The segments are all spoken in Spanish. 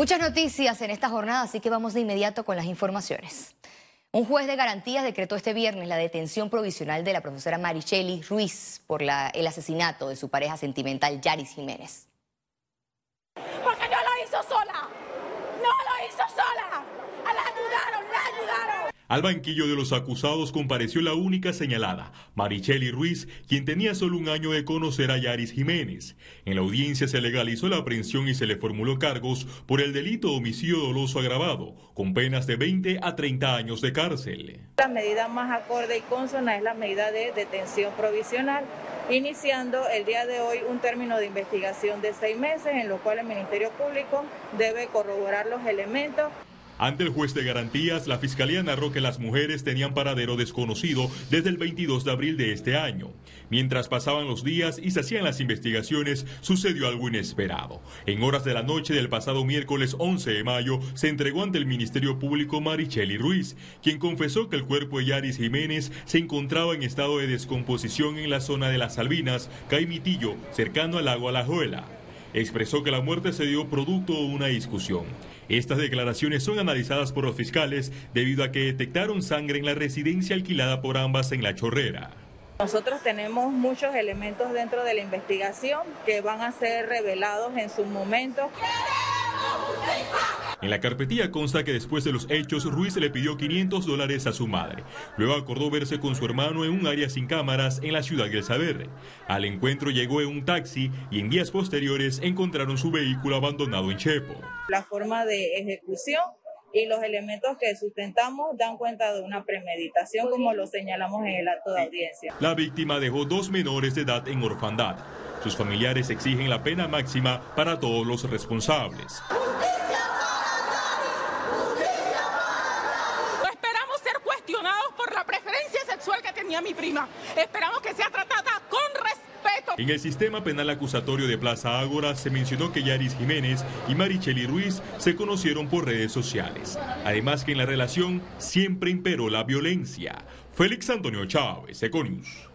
Muchas noticias en esta jornada, así que vamos de inmediato con las informaciones. Un juez de garantías decretó este viernes la detención provisional de la profesora Maricheli Ruiz por el asesinato de su pareja sentimental Yaris Jiménez. Porque no lo hizo sola, no lo hizo sola, la ayudaron, la ayudaron. Al banquillo de los acusados compareció la única señalada, Maricheli Ruiz, quien tenía solo un año de conocer a Yaris Jiménez. En la audiencia se legalizó la aprehensión y se le formuló cargos por el delito de homicidio doloso agravado, con penas de 20 a 30 años de cárcel. La medida más acorde y consona es la medida de detención provisional, iniciando el día de hoy un término de investigación de seis meses, en lo cual el Ministerio Público debe corroborar los elementos. Ante el juez de garantías, la fiscalía narró que las mujeres tenían paradero desconocido desde el 22 de abril de este año. Mientras pasaban los días y se hacían las investigaciones, sucedió algo inesperado. En horas de la noche del pasado miércoles 11 de mayo, se entregó ante el Ministerio Público Maricheli Ruiz, quien confesó que el cuerpo de Yaris Jiménez se encontraba en estado de descomposición en la zona de las Salvinas, Caimitillo, cercano al lago Alajuela. Expresó que la muerte se dio producto de una discusión. Estas declaraciones son analizadas por los fiscales debido a que detectaron sangre en la residencia alquilada por ambas en La Chorrera. Nosotros tenemos muchos elementos dentro de la investigación que van a ser revelados en su momento. En la carpetilla consta que después de los hechos, Ruiz le pidió 500 dólares a su madre. Luego acordó verse con su hermano en un área sin cámaras en la ciudad de El Saber. Al encuentro llegó en un taxi y en días posteriores encontraron su vehículo abandonado en Chepo. La forma de ejecución y los elementos que sustentamos dan cuenta de una premeditación como lo señalamos en el acto de audiencia. La víctima dejó dos menores de edad en orfandad. Sus familiares exigen la pena máxima para todos los responsables. Mi prima. Esperamos que sea tratada con respeto. En el sistema penal acusatorio de Plaza Ágora se mencionó que Yaris Jiménez y Maricheli Ruiz se conocieron por redes sociales. Además que en la relación siempre imperó la violencia. Félix Antonio Chávez, Econius.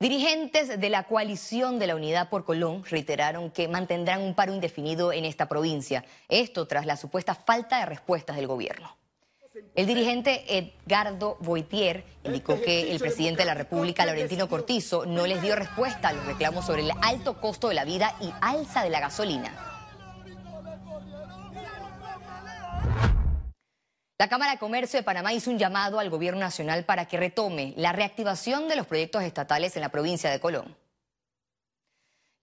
Dirigentes de la coalición de la Unidad por Colón reiteraron que mantendrán un paro indefinido en esta provincia. Esto tras la supuesta falta de respuestas del gobierno. El dirigente Edgardo Boitier indicó que el presidente de la República, Laurentino Cortizo, no les dio respuesta a los reclamos sobre el alto costo de la vida y alza de la gasolina. La Cámara de Comercio de Panamá hizo un llamado al gobierno nacional para que retome la reactivación de los proyectos estatales en la provincia de Colón.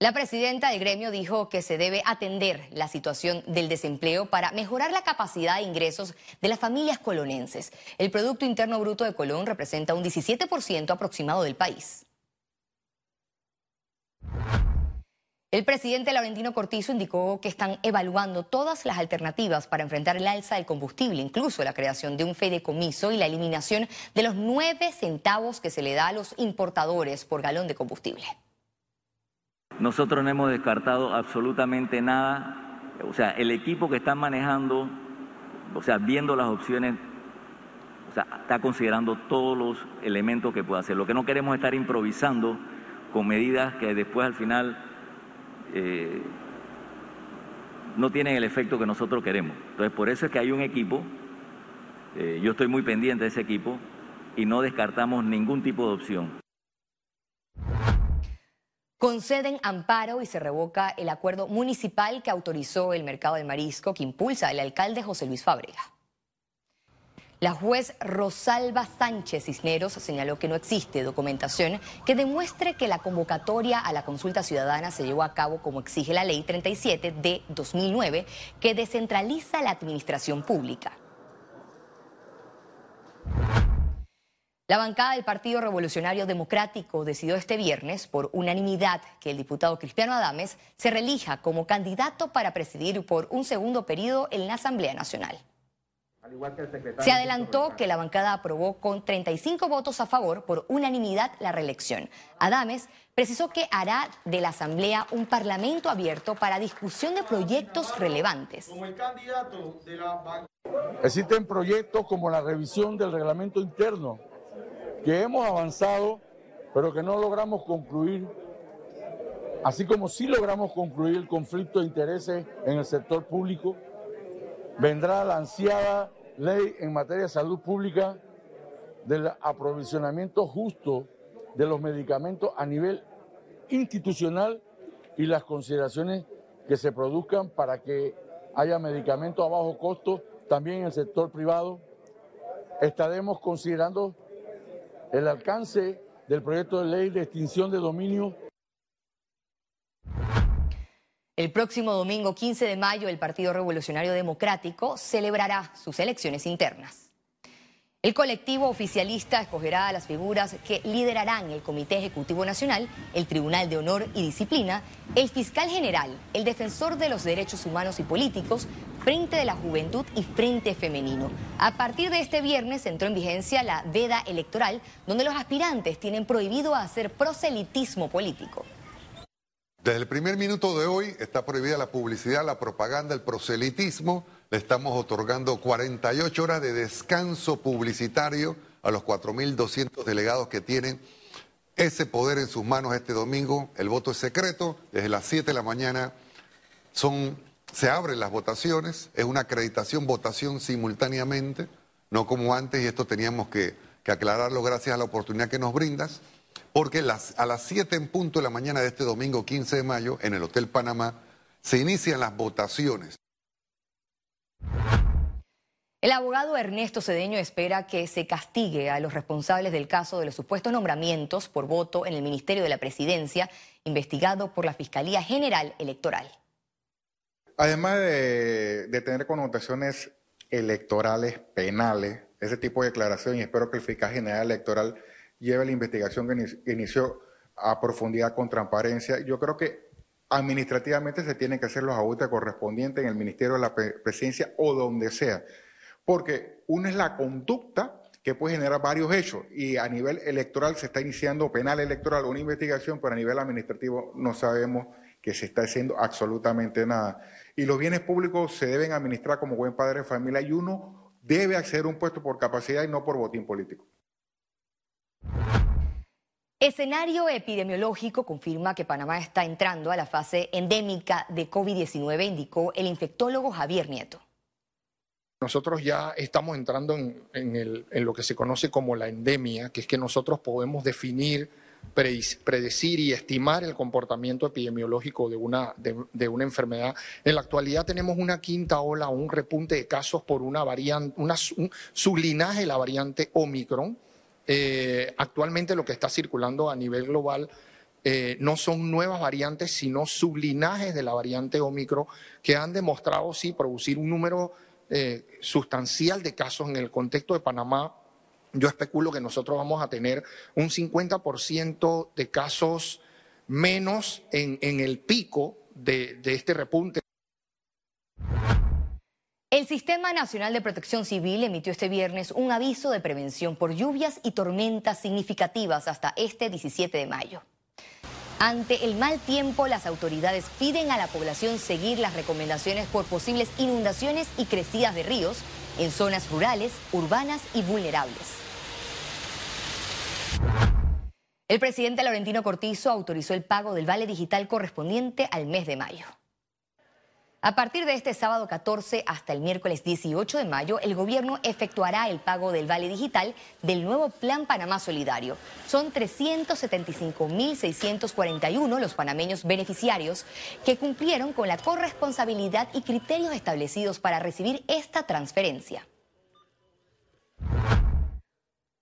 La presidenta del gremio dijo que se debe atender la situación del desempleo para mejorar la capacidad de ingresos de las familias colonenses. El Producto Interno Bruto de Colón representa un 17% aproximado del país. El presidente Laurentino Cortizo indicó que están evaluando todas las alternativas para enfrentar el alza del combustible, incluso la creación de un fideicomiso y la eliminación de los nueve centavos que se le da a los importadores por galón de combustible. Nosotros no hemos descartado absolutamente nada. O sea, el equipo que está manejando, o sea, viendo las opciones, o sea, está considerando todos los elementos que puede hacer. Lo que no queremos es estar improvisando con medidas que después al final eh, no tienen el efecto que nosotros queremos. Entonces, por eso es que hay un equipo, eh, yo estoy muy pendiente de ese equipo y no descartamos ningún tipo de opción conceden amparo y se revoca el acuerdo municipal que autorizó el mercado del marisco que impulsa el alcalde José Luis Fábrega. La juez Rosalba Sánchez Cisneros señaló que no existe documentación que demuestre que la convocatoria a la consulta ciudadana se llevó a cabo como exige la ley 37 de 2009 que descentraliza la administración pública. La bancada del Partido Revolucionario Democrático decidió este viernes, por unanimidad, que el diputado Cristiano Adames se relija como candidato para presidir por un segundo periodo en la Asamblea Nacional. Se adelantó que la bancada aprobó con 35 votos a favor por unanimidad la reelección. Adames precisó que hará de la Asamblea un parlamento abierto para discusión de proyectos relevantes. Existen proyectos como la revisión del reglamento interno que hemos avanzado, pero que no logramos concluir Así como si logramos concluir el conflicto de intereses en el sector público, vendrá la ansiada ley en materia de salud pública del aprovisionamiento justo de los medicamentos a nivel institucional y las consideraciones que se produzcan para que haya medicamentos a bajo costo también en el sector privado. Estaremos considerando el alcance del proyecto de ley de extinción de dominio el próximo domingo 15 de mayo el Partido Revolucionario Democrático celebrará sus elecciones internas. El colectivo oficialista escogerá a las figuras que liderarán el Comité Ejecutivo Nacional, el Tribunal de Honor y Disciplina, el Fiscal General, el Defensor de los Derechos Humanos y Políticos, Frente de la Juventud y Frente Femenino. A partir de este viernes entró en vigencia la veda electoral, donde los aspirantes tienen prohibido hacer proselitismo político. Desde el primer minuto de hoy está prohibida la publicidad, la propaganda, el proselitismo. Le estamos otorgando 48 horas de descanso publicitario a los 4.200 delegados que tienen ese poder en sus manos este domingo. El voto es secreto, desde las 7 de la mañana son, se abren las votaciones, es una acreditación, votación simultáneamente, no como antes, y esto teníamos que, aclararlo gracias a la oportunidad que nos brindas porque a las 7 en punto de la mañana de este domingo 15 de mayo, en el Hotel Panamá, se inician las votaciones. El abogado Ernesto Cedeño espera que se castigue a los responsables del caso de los supuestos nombramientos por voto en el Ministerio de la Presidencia, investigado por la Fiscalía General Electoral. Además de, tener connotaciones electorales, penales, ese tipo de declaración, y espero que el fiscal general electoral lleve la investigación que inició a profundidad con transparencia. Yo creo que administrativamente se tienen que hacer los ajustes correspondientes en el Ministerio de la Presidencia o donde sea, porque una es la conducta que puede generar varios hechos y a nivel electoral se está iniciando penal electoral una investigación, pero a nivel administrativo no sabemos que se está haciendo absolutamente nada. Y los bienes públicos se deben administrar como buen padre de familia y uno debe acceder a un puesto por capacidad y no por botín político. Escenario epidemiológico confirma que Panamá está entrando a la fase endémica de COVID-19, indicó el infectólogo Javier Nieto. Nosotros ya estamos entrando en, lo que se conoce como la endemia, que es que nosotros podemos definir, predecir y estimar el comportamiento epidemiológico de una, de, una enfermedad. En la actualidad tenemos una quinta ola, un repunte de casos por una variante, un sublinaje de la variante Omicron eh, actualmente lo que está circulando a nivel global eh, no son nuevas variantes, sino sublinajes de la variante Omicron que han demostrado sí producir un número eh, sustancial de casos en el contexto de Panamá. Yo especulo que nosotros vamos a tener un 50% de casos menos en, el pico de este repunte. El Sistema Nacional de Protección Civil emitió este viernes un aviso de prevención por lluvias y tormentas significativas hasta este 17 de mayo. Ante el mal tiempo, las autoridades piden a la población seguir las recomendaciones por posibles inundaciones y crecidas de ríos en zonas rurales, urbanas y vulnerables. El presidente Laurentino Cortizo autorizó el pago del vale digital correspondiente al mes de mayo. A partir de este sábado 14 hasta el miércoles 18 de mayo, el gobierno efectuará el pago del vale digital del nuevo Plan Panamá Solidario. Son 375.641 los panameños beneficiarios que cumplieron con la corresponsabilidad y criterios establecidos para recibir esta transferencia.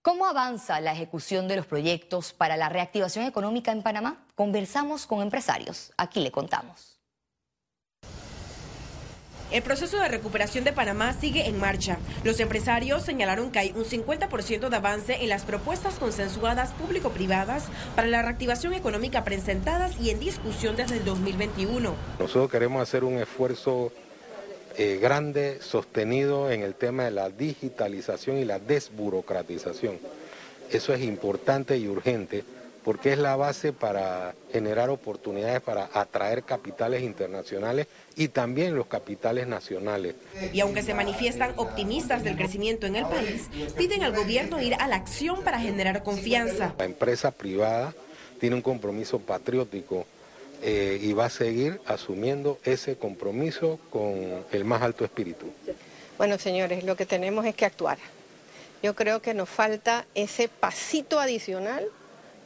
¿Cómo avanza la ejecución de los proyectos para la reactivación económica en Panamá? Conversamos con empresarios. Aquí le contamos. El proceso de recuperación de Panamá sigue en marcha. Los empresarios señalaron que hay un 50% de avance en las propuestas consensuadas público-privadas para la reactivación económica presentadas y en discusión desde el 2021. Nosotros queremos hacer un esfuerzo eh, grande, sostenido en el tema de la digitalización y la desburocratización. Eso es importante y urgente porque es la base para generar oportunidades para atraer capitales internacionales y también los capitales nacionales. Y aunque se manifiestan optimistas del crecimiento en el país, piden al gobierno ir a la acción para generar confianza. La empresa privada tiene un compromiso patriótico eh, y va a seguir asumiendo ese compromiso con el más alto espíritu. Bueno, señores, lo que tenemos es que actuar. Yo creo que nos falta ese pasito adicional.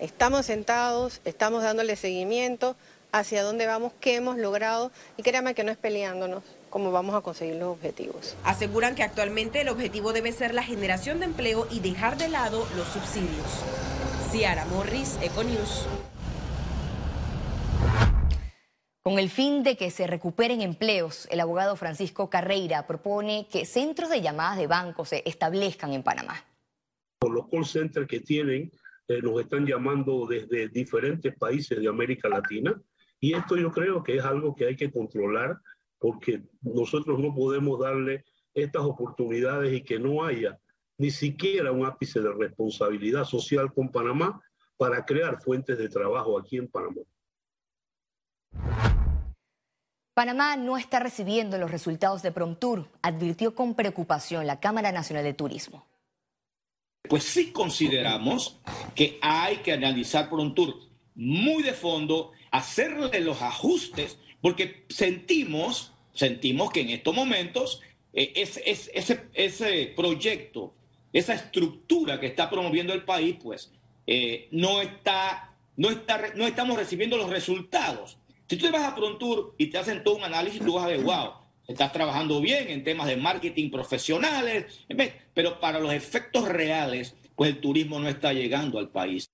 Estamos sentados, estamos dándole seguimiento hacia dónde vamos, qué hemos logrado y créanme que no es peleándonos cómo vamos a conseguir los objetivos. Aseguran que actualmente el objetivo debe ser la generación de empleo y dejar de lado los subsidios. Ciara Morris, Econews. Con el fin de que se recuperen empleos, el abogado Francisco Carreira propone que centros de llamadas de banco se establezcan en Panamá. Los call centers que tienen eh, nos están llamando desde diferentes países de América Latina y esto yo creo que es algo que hay que controlar porque nosotros no podemos darle estas oportunidades y que no haya ni siquiera un ápice de responsabilidad social con Panamá para crear fuentes de trabajo aquí en Panamá. Panamá no está recibiendo los resultados de Promtur, advirtió con preocupación la Cámara Nacional de Turismo. Pues sí consideramos que hay que analizar Promtur muy de fondo, hacerle los ajustes, porque sentimos, sentimos que en estos momentos eh, ese, ese, proyecto, esa estructura que está promoviendo el país, pues eh, no, está, no, está, no estamos recibiendo los resultados. Si tú te vas a Prontour y te hacen todo un análisis, tú vas a ver, wow, estás trabajando bien en temas de marketing profesionales, pero para los efectos reales, pues el turismo no está llegando al país.